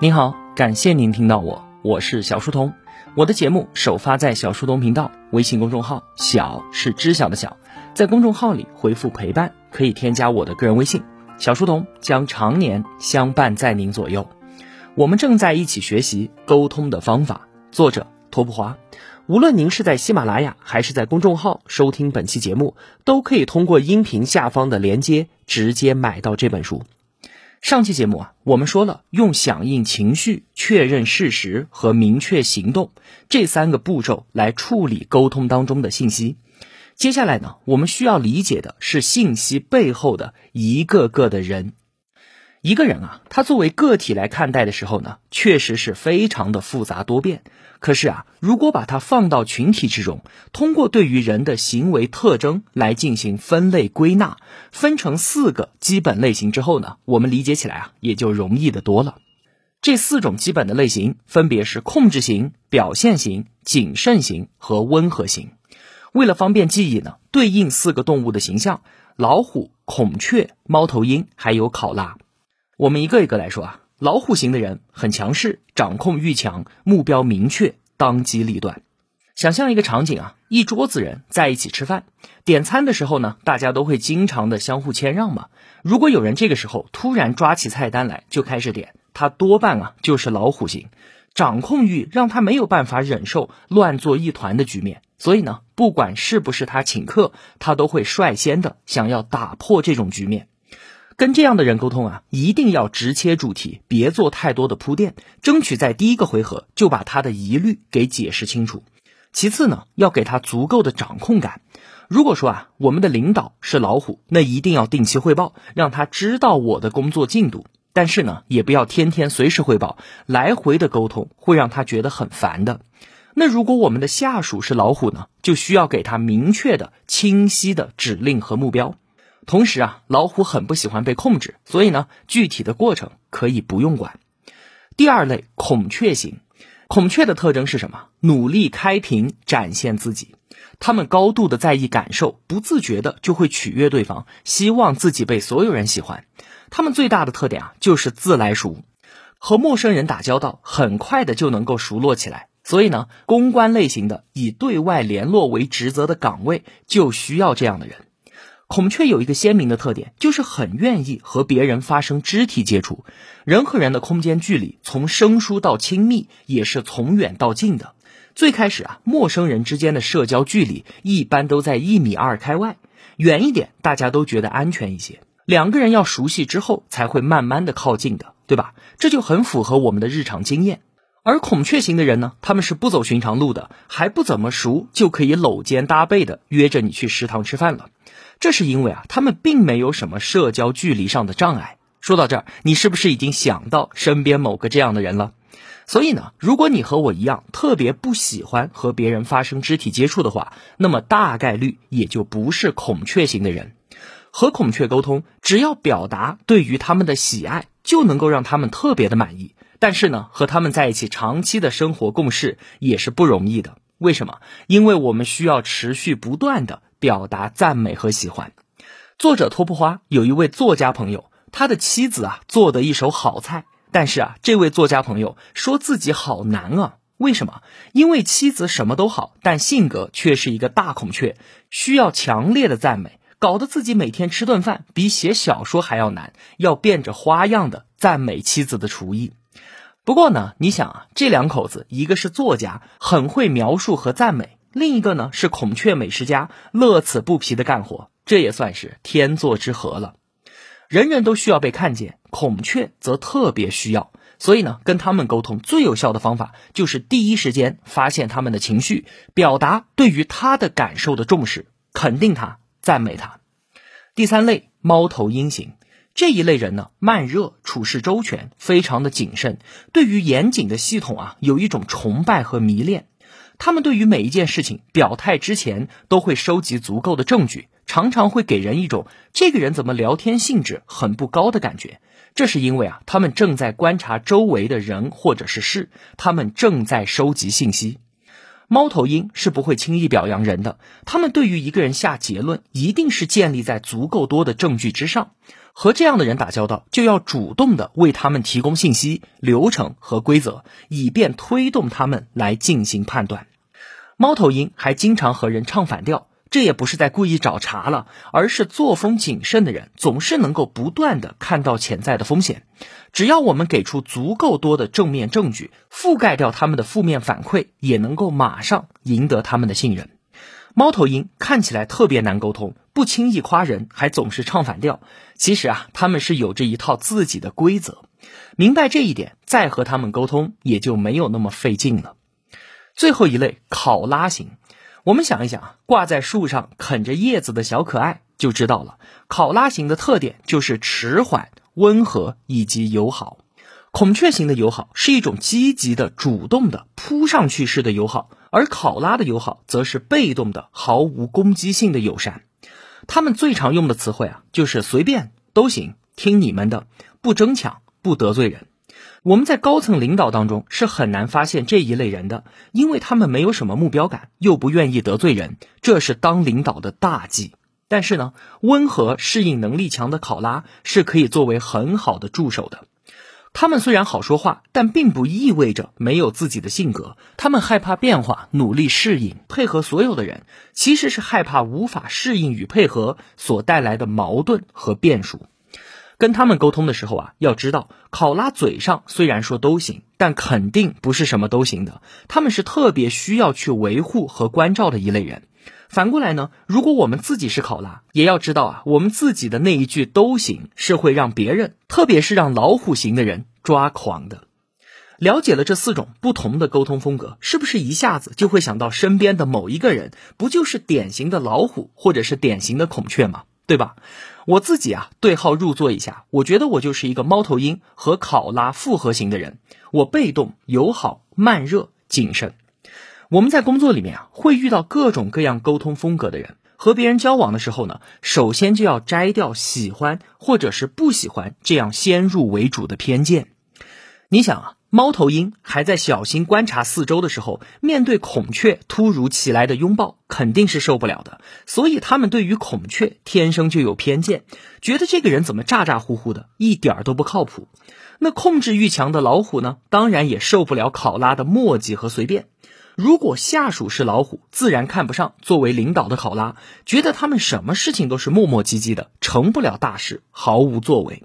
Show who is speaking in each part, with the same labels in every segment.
Speaker 1: 您好，感谢您听到我，我是小书童。我的节目首发在小书童频道微信公众号，小是知晓的小，在公众号里回复陪伴，可以添加我的个人微信，小书童将常年相伴在您左右。我们正在一起学习沟通的方法，作者托普华。无论您是在喜马拉雅还是在公众号收听本期节目，都可以通过音频下方的连接直接买到这本书。上期节目啊，我们说了用响应情绪、确认事实和明确行动这三个步骤来处理沟通当中的信息。接下来呢，我们需要理解的是信息背后的一个个的人。一个人啊，他作为个体来看待的时候呢，确实是非常的复杂多变。可是啊，如果把它放到群体之中，通过对于人的行为特征来进行分类归纳，分成四个基本类型之后呢，我们理解起来啊，也就容易的多了。这四种基本的类型分别是控制型、表现型、谨慎型和温和型。为了方便记忆呢，对应四个动物的形象：老虎、孔雀、猫头鹰，还有考拉。我们一个一个来说啊，老虎型的人很强势，掌控欲强，目标明确，当机立断。想象一个场景啊，一桌子人在一起吃饭，点餐的时候呢，大家都会经常的相互谦让嘛。如果有人这个时候突然抓起菜单来就开始点，他多半啊就是老虎型，掌控欲让他没有办法忍受乱作一团的局面，所以呢，不管是不是他请客，他都会率先的想要打破这种局面。跟这样的人沟通啊，一定要直切主题，别做太多的铺垫，争取在第一个回合就把他的疑虑给解释清楚。其次呢，要给他足够的掌控感。如果说啊，我们的领导是老虎，那一定要定期汇报，让他知道我的工作进度。但是呢，也不要天天随时汇报，来回的沟通会让他觉得很烦的。那如果我们的下属是老虎呢，就需要给他明确的、清晰的指令和目标。同时啊，老虎很不喜欢被控制，所以呢，具体的过程可以不用管。第二类孔雀型，孔雀的特征是什么？努力开屏，展现自己。他们高度的在意感受，不自觉的就会取悦对方，希望自己被所有人喜欢。他们最大的特点啊，就是自来熟，和陌生人打交道，很快的就能够熟络起来。所以呢，公关类型的以对外联络为职责的岗位，就需要这样的人。孔雀有一个鲜明的特点，就是很愿意和别人发生肢体接触。人和人的空间距离，从生疏到亲密，也是从远到近的。最开始啊，陌生人之间的社交距离一般都在一米二开外，远一点大家都觉得安全一些。两个人要熟悉之后，才会慢慢的靠近的，对吧？这就很符合我们的日常经验。而孔雀型的人呢，他们是不走寻常路的，还不怎么熟，就可以搂肩搭背的约着你去食堂吃饭了。这是因为啊，他们并没有什么社交距离上的障碍。说到这儿，你是不是已经想到身边某个这样的人了？所以呢，如果你和我一样特别不喜欢和别人发生肢体接触的话，那么大概率也就不是孔雀型的人。和孔雀沟通，只要表达对于他们的喜爱，就能够让他们特别的满意。但是呢，和他们在一起长期的生活共事也是不容易的。为什么？因为我们需要持续不断的。表达赞美和喜欢。作者托普花有一位作家朋友，他的妻子啊做的一手好菜，但是啊，这位作家朋友说自己好难啊。为什么？因为妻子什么都好，但性格却是一个大孔雀，需要强烈的赞美，搞得自己每天吃顿饭比写小说还要难，要变着花样的赞美妻子的厨艺。不过呢，你想啊，这两口子一个是作家，很会描述和赞美。另一个呢是孔雀美食家，乐此不疲的干活，这也算是天作之合了。人人都需要被看见，孔雀则特别需要，所以呢，跟他们沟通最有效的方法就是第一时间发现他们的情绪，表达对于他的感受的重视，肯定他，赞美他。第三类猫头鹰型这一类人呢，慢热，处事周全，非常的谨慎，对于严谨的系统啊，有一种崇拜和迷恋。他们对于每一件事情表态之前，都会收集足够的证据，常常会给人一种这个人怎么聊天兴致很不高的感觉。这是因为啊，他们正在观察周围的人或者是事，他们正在收集信息。猫头鹰是不会轻易表扬人的，他们对于一个人下结论，一定是建立在足够多的证据之上。和这样的人打交道，就要主动的为他们提供信息、流程和规则，以便推动他们来进行判断。猫头鹰还经常和人唱反调，这也不是在故意找茬了，而是作风谨慎的人总是能够不断的看到潜在的风险。只要我们给出足够多的正面证据，覆盖掉他们的负面反馈，也能够马上赢得他们的信任。猫头鹰看起来特别难沟通，不轻易夸人，还总是唱反调。其实啊，他们是有着一套自己的规则。明白这一点，再和他们沟通也就没有那么费劲了。最后一类考拉型，我们想一想啊，挂在树上啃着叶子的小可爱就知道了。考拉型的特点就是迟缓、温和以及友好。孔雀型的友好是一种积极的、主动的、扑上去式的友好。而考拉的友好则是被动的、毫无攻击性的友善。他们最常用的词汇啊，就是随便都行，听你们的，不争抢，不得罪人。我们在高层领导当中是很难发现这一类人的，因为他们没有什么目标感，又不愿意得罪人，这是当领导的大忌。但是呢，温和、适应能力强的考拉是可以作为很好的助手的。他们虽然好说话，但并不意味着没有自己的性格。他们害怕变化，努力适应，配合所有的人，其实是害怕无法适应与配合所带来的矛盾和变数。跟他们沟通的时候啊，要知道，考拉嘴上虽然说都行，但肯定不是什么都行的。他们是特别需要去维护和关照的一类人。反过来呢，如果我们自己是考拉，也要知道啊，我们自己的那一句都行，是会让别人，特别是让老虎型的人抓狂的。了解了这四种不同的沟通风格，是不是一下子就会想到身边的某一个人，不就是典型的老虎，或者是典型的孔雀吗？对吧？我自己啊，对号入座一下，我觉得我就是一个猫头鹰和考拉复合型的人，我被动、友好、慢热、谨慎。我们在工作里面啊，会遇到各种各样沟通风格的人。和别人交往的时候呢，首先就要摘掉喜欢或者是不喜欢这样先入为主的偏见。你想啊，猫头鹰还在小心观察四周的时候，面对孔雀突如其来的拥抱，肯定是受不了的。所以他们对于孔雀天生就有偏见，觉得这个人怎么咋咋呼呼的，一点儿都不靠谱。那控制欲强的老虎呢，当然也受不了考拉的墨迹和随便。如果下属是老虎，自然看不上作为领导的考拉，觉得他们什么事情都是磨磨唧唧的，成不了大事，毫无作为。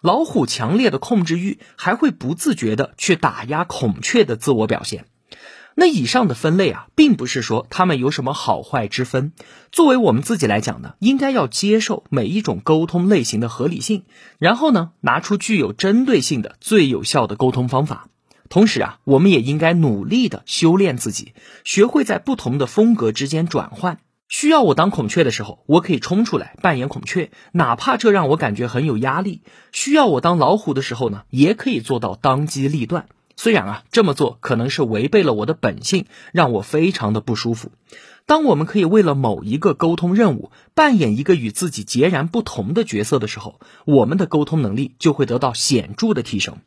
Speaker 1: 老虎强烈的控制欲还会不自觉的去打压孔雀的自我表现。那以上的分类啊，并不是说他们有什么好坏之分。作为我们自己来讲呢，应该要接受每一种沟通类型的合理性，然后呢，拿出具有针对性的最有效的沟通方法。同时啊，我们也应该努力的修炼自己，学会在不同的风格之间转换。需要我当孔雀的时候，我可以冲出来扮演孔雀，哪怕这让我感觉很有压力；需要我当老虎的时候呢，也可以做到当机立断。虽然啊，这么做可能是违背了我的本性，让我非常的不舒服。当我们可以为了某一个沟通任务扮演一个与自己截然不同的角色的时候，我们的沟通能力就会得到显著的提升。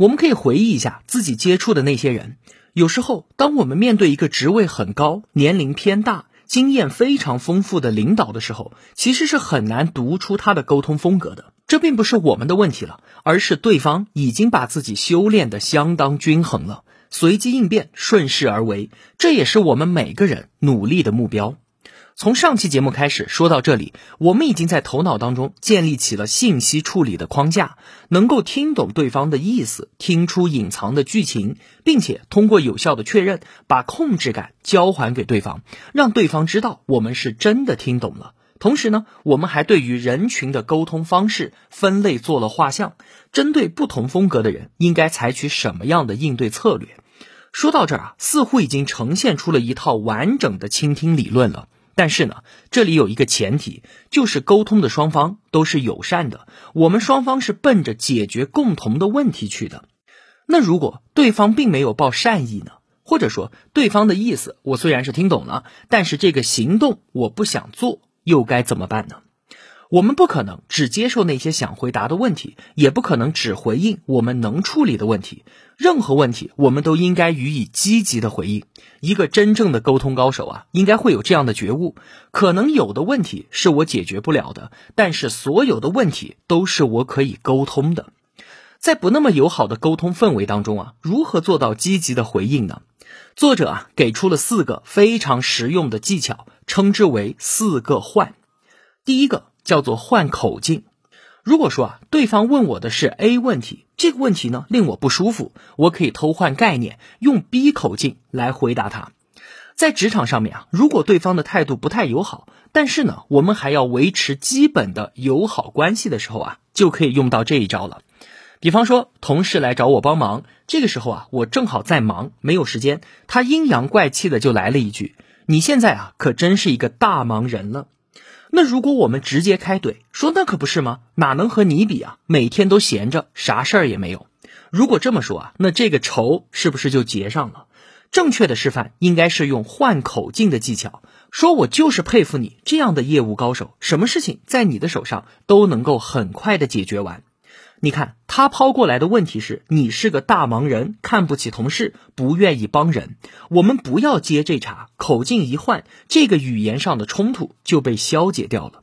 Speaker 1: 我们可以回忆一下自己接触的那些人。有时候，当我们面对一个职位很高、年龄偏大、经验非常丰富的领导的时候，其实是很难读出他的沟通风格的。这并不是我们的问题了，而是对方已经把自己修炼的相当均衡了，随机应变、顺势而为。这也是我们每个人努力的目标。从上期节目开始说到这里，我们已经在头脑当中建立起了信息处理的框架，能够听懂对方的意思，听出隐藏的剧情，并且通过有效的确认，把控制感交还给对方，让对方知道我们是真的听懂了。同时呢，我们还对于人群的沟通方式分类做了画像，针对不同风格的人，应该采取什么样的应对策略。说到这儿啊，似乎已经呈现出了一套完整的倾听理论了。但是呢，这里有一个前提，就是沟通的双方都是友善的，我们双方是奔着解决共同的问题去的。那如果对方并没有抱善意呢？或者说对方的意思我虽然是听懂了，但是这个行动我不想做，又该怎么办呢？我们不可能只接受那些想回答的问题，也不可能只回应我们能处理的问题。任何问题，我们都应该予以积极的回应。一个真正的沟通高手啊，应该会有这样的觉悟：可能有的问题是我解决不了的，但是所有的问题都是我可以沟通的。在不那么友好的沟通氛围当中啊，如何做到积极的回应呢？作者啊，给出了四个非常实用的技巧，称之为“四个换”。第一个。叫做换口径。如果说啊，对方问我的是 A 问题，这个问题呢令我不舒服，我可以偷换概念，用 B 口径来回答他。在职场上面啊，如果对方的态度不太友好，但是呢，我们还要维持基本的友好关系的时候啊，就可以用到这一招了。比方说，同事来找我帮忙，这个时候啊，我正好在忙，没有时间，他阴阳怪气的就来了一句：“你现在啊，可真是一个大忙人了。”那如果我们直接开怼说那可不是吗？哪能和你比啊？每天都闲着，啥事儿也没有。如果这么说啊，那这个仇是不是就结上了？正确的示范应该是用换口径的技巧，说我就是佩服你这样的业务高手，什么事情在你的手上都能够很快的解决完。你看他抛过来的问题是你是个大忙人，看不起同事，不愿意帮人。我们不要接这茬，口径一换，这个语言上的冲突就被消解掉了。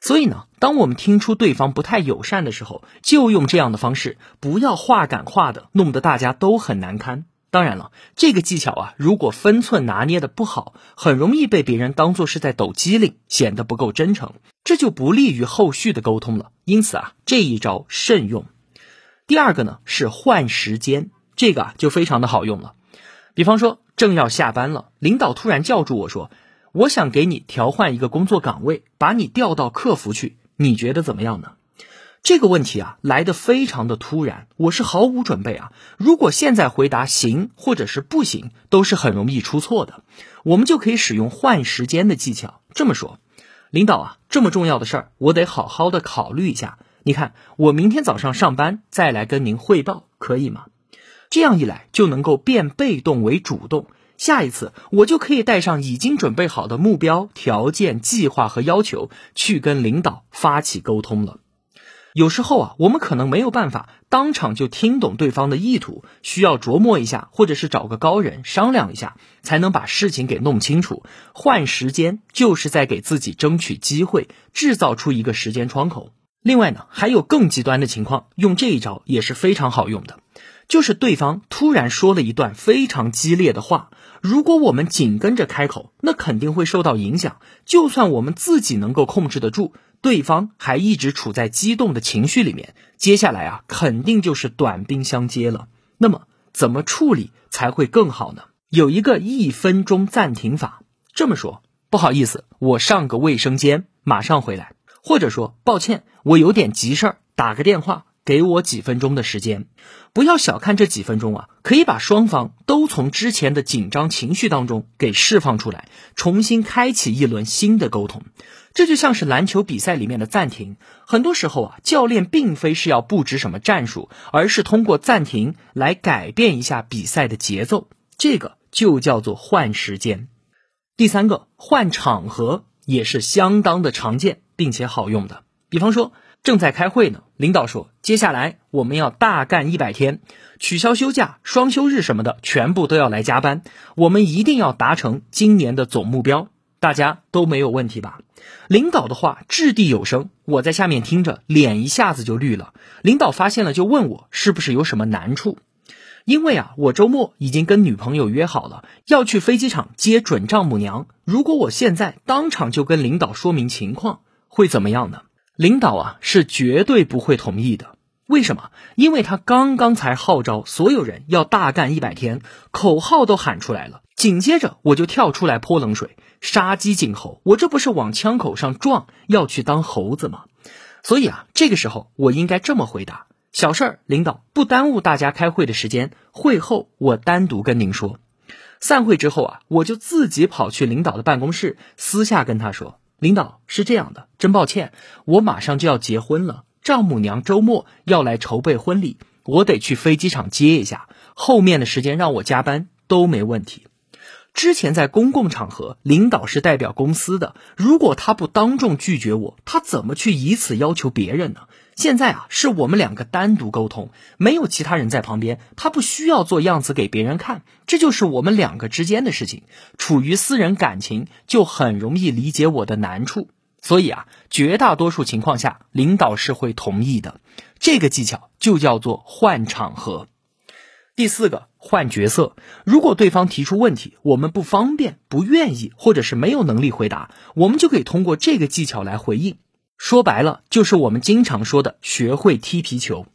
Speaker 1: 所以呢，当我们听出对方不太友善的时候，就用这样的方式，不要话赶话的，弄得大家都很难堪。当然了，这个技巧啊，如果分寸拿捏的不好，很容易被别人当做是在抖机灵，显得不够真诚，这就不利于后续的沟通了。因此啊，这一招慎用。第二个呢是换时间，这个啊就非常的好用了。比方说，正要下班了，领导突然叫住我说：“我想给你调换一个工作岗位，把你调到客服去，你觉得怎么样呢？”这个问题啊来的非常的突然，我是毫无准备啊。如果现在回答行或者是不行，都是很容易出错的。我们就可以使用换时间的技巧。这么说，领导啊，这么重要的事儿，我得好好的考虑一下。你看，我明天早上上班再来跟您汇报，可以吗？这样一来就能够变被动为主动。下一次我就可以带上已经准备好的目标、条件、计划和要求，去跟领导发起沟通了。有时候啊，我们可能没有办法当场就听懂对方的意图，需要琢磨一下，或者是找个高人商量一下，才能把事情给弄清楚。换时间就是在给自己争取机会，制造出一个时间窗口。另外呢，还有更极端的情况，用这一招也是非常好用的，就是对方突然说了一段非常激烈的话，如果我们紧跟着开口，那肯定会受到影响。就算我们自己能够控制得住。对方还一直处在激动的情绪里面，接下来啊，肯定就是短兵相接了。那么怎么处理才会更好呢？有一个一分钟暂停法。这么说，不好意思，我上个卫生间，马上回来。或者说，抱歉，我有点急事儿，打个电话。给我几分钟的时间，不要小看这几分钟啊，可以把双方都从之前的紧张情绪当中给释放出来，重新开启一轮新的沟通。这就像是篮球比赛里面的暂停，很多时候啊，教练并非是要布置什么战术，而是通过暂停来改变一下比赛的节奏，这个就叫做换时间。第三个换场合也是相当的常见并且好用的，比方说。正在开会呢，领导说，接下来我们要大干一百天，取消休假、双休日什么的，全部都要来加班。我们一定要达成今年的总目标，大家都没有问题吧？领导的话掷地有声，我在下面听着，脸一下子就绿了。领导发现了就问我是不是有什么难处，因为啊，我周末已经跟女朋友约好了要去飞机场接准丈母娘。如果我现在当场就跟领导说明情况，会怎么样呢？领导啊，是绝对不会同意的。为什么？因为他刚刚才号召所有人要大干一百天，口号都喊出来了。紧接着我就跳出来泼冷水，杀鸡儆猴。我这不是往枪口上撞，要去当猴子吗？所以啊，这个时候我应该这么回答：小事儿，领导不耽误大家开会的时间。会后我单独跟您说。散会之后啊，我就自己跑去领导的办公室，私下跟他说。领导是这样的，真抱歉，我马上就要结婚了，丈母娘周末要来筹备婚礼，我得去飞机场接一下，后面的时间让我加班都没问题。之前在公共场合，领导是代表公司的，如果他不当众拒绝我，他怎么去以此要求别人呢？现在啊，是我们两个单独沟通，没有其他人在旁边，他不需要做样子给别人看，这就是我们两个之间的事情。处于私人感情，就很容易理解我的难处，所以啊，绝大多数情况下，领导是会同意的。这个技巧就叫做换场合。第四个，换角色。如果对方提出问题，我们不方便、不愿意，或者是没有能力回答，我们就可以通过这个技巧来回应。说白了，就是我们经常说的学会踢皮球。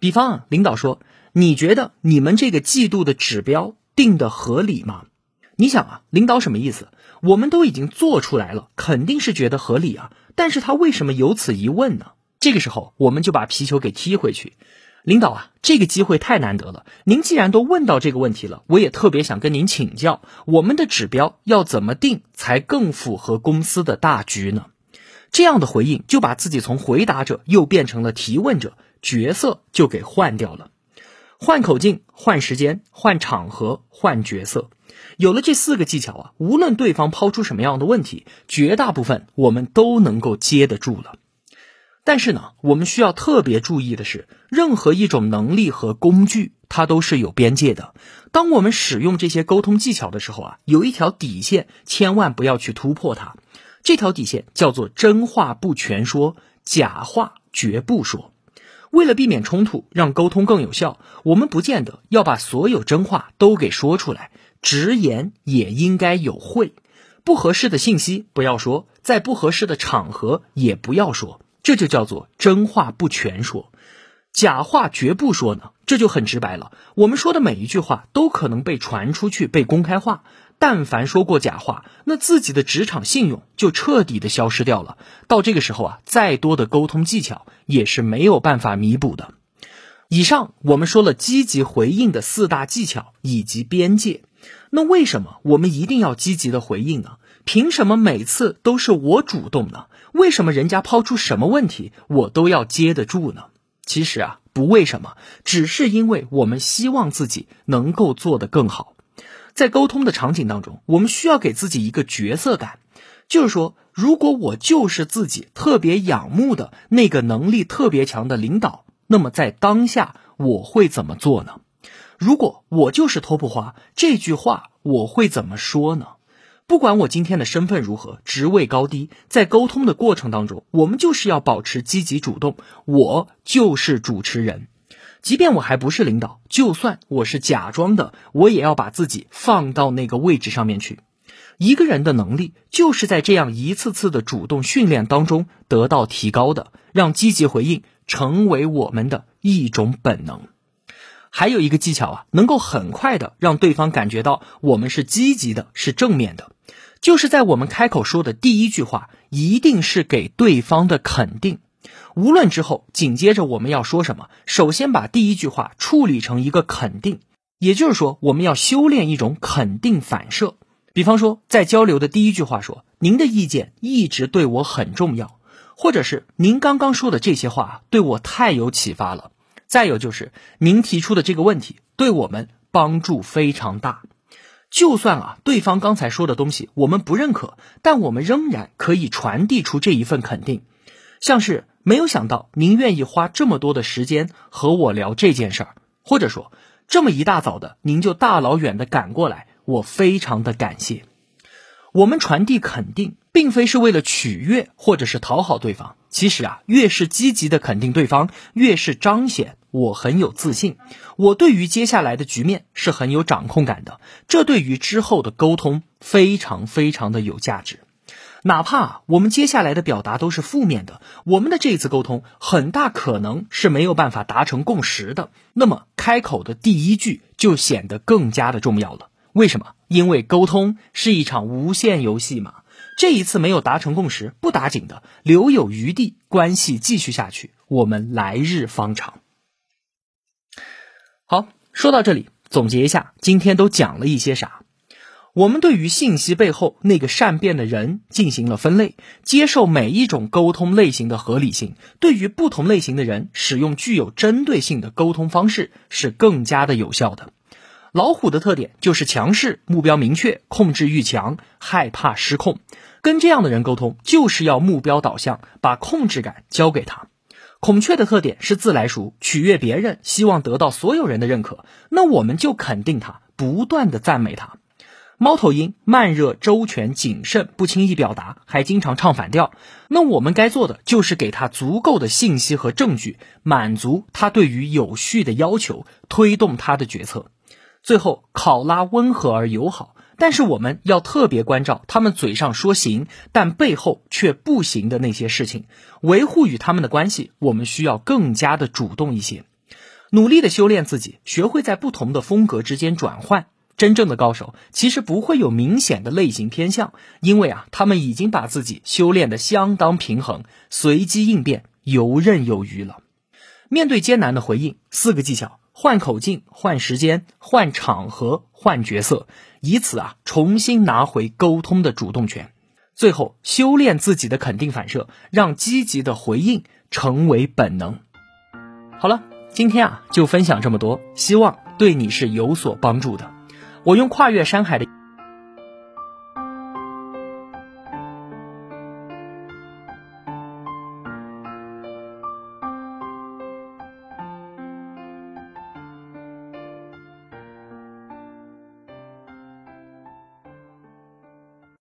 Speaker 1: 比方啊，领导说：“你觉得你们这个季度的指标定的合理吗？”你想啊，领导什么意思？我们都已经做出来了，肯定是觉得合理啊。但是他为什么有此一问呢？这个时候，我们就把皮球给踢回去。领导啊，这个机会太难得了。您既然都问到这个问题了，我也特别想跟您请教，我们的指标要怎么定才更符合公司的大局呢？这样的回应就把自己从回答者又变成了提问者，角色就给换掉了。换口径，换时间，换场合，换角色。有了这四个技巧啊，无论对方抛出什么样的问题，绝大部分我们都能够接得住了。但是呢，我们需要特别注意的是，任何一种能力和工具，它都是有边界的。当我们使用这些沟通技巧的时候啊，有一条底线，千万不要去突破它。这条底线叫做真话不全说，假话绝不说。为了避免冲突，让沟通更有效，我们不见得要把所有真话都给说出来，直言也应该有会。不合适的信息不要说，在不合适的场合也不要说，这就叫做真话不全说，假话绝不说呢。这就很直白了，我们说的每一句话都可能被传出去，被公开化。但凡说过假话，那自己的职场信用就彻底的消失掉了。到这个时候啊，再多的沟通技巧也是没有办法弥补的。以上我们说了积极回应的四大技巧以及边界。那为什么我们一定要积极的回应呢？凭什么每次都是我主动呢？为什么人家抛出什么问题，我都要接得住呢？其实啊，不为什么，只是因为我们希望自己能够做得更好。在沟通的场景当中，我们需要给自己一个角色感，就是说，如果我就是自己特别仰慕的那个能力特别强的领导，那么在当下我会怎么做呢？如果我就是 top 花，这句话我会怎么说呢？不管我今天的身份如何，职位高低，在沟通的过程当中，我们就是要保持积极主动，我就是主持人。即便我还不是领导，就算我是假装的，我也要把自己放到那个位置上面去。一个人的能力就是在这样一次次的主动训练当中得到提高的，让积极回应成为我们的一种本能。还有一个技巧啊，能够很快的让对方感觉到我们是积极的，是正面的，就是在我们开口说的第一句话，一定是给对方的肯定。无论之后紧接着我们要说什么，首先把第一句话处理成一个肯定，也就是说，我们要修炼一种肯定反射。比方说，在交流的第一句话说：“您的意见一直对我很重要”，或者是“您刚刚说的这些话对我太有启发了”。再有就是您提出的这个问题对我们帮助非常大。就算啊，对方刚才说的东西我们不认可，但我们仍然可以传递出这一份肯定，像是。没有想到您愿意花这么多的时间和我聊这件事儿，或者说这么一大早的您就大老远的赶过来，我非常的感谢。我们传递肯定，并非是为了取悦或者是讨好对方。其实啊，越是积极的肯定对方，越是彰显我很有自信，我对于接下来的局面是很有掌控感的。这对于之后的沟通非常非常的有价值。哪怕我们接下来的表达都是负面的，我们的这一次沟通很大可能是没有办法达成共识的。那么开口的第一句就显得更加的重要了。为什么？因为沟通是一场无限游戏嘛。这一次没有达成共识不打紧的，留有余地，关系继续下去，我们来日方长。好，说到这里，总结一下，今天都讲了一些啥？我们对于信息背后那个善变的人进行了分类，接受每一种沟通类型的合理性。对于不同类型的人，使用具有针对性的沟通方式是更加的有效的。老虎的特点就是强势、目标明确、控制欲强、害怕失控。跟这样的人沟通，就是要目标导向，把控制感交给他。孔雀的特点是自来熟，取悦别人，希望得到所有人的认可。那我们就肯定他，不断的赞美他。猫头鹰慢热、周全、谨慎，不轻易表达，还经常唱反调。那我们该做的就是给他足够的信息和证据，满足他对于有序的要求，推动他的决策。最后，考拉温和而友好，但是我们要特别关照他们嘴上说行，但背后却不行的那些事情。维护与他们的关系，我们需要更加的主动一些，努力的修炼自己，学会在不同的风格之间转换。真正的高手其实不会有明显的类型偏向，因为啊，他们已经把自己修炼的相当平衡，随机应变，游刃有余了。面对艰难的回应，四个技巧：换口径、换时间、换场合、换角色，以此啊重新拿回沟通的主动权。最后，修炼自己的肯定反射，让积极的回应成为本能。好了，今天啊就分享这么多，希望对你是有所帮助的。我用跨越山海的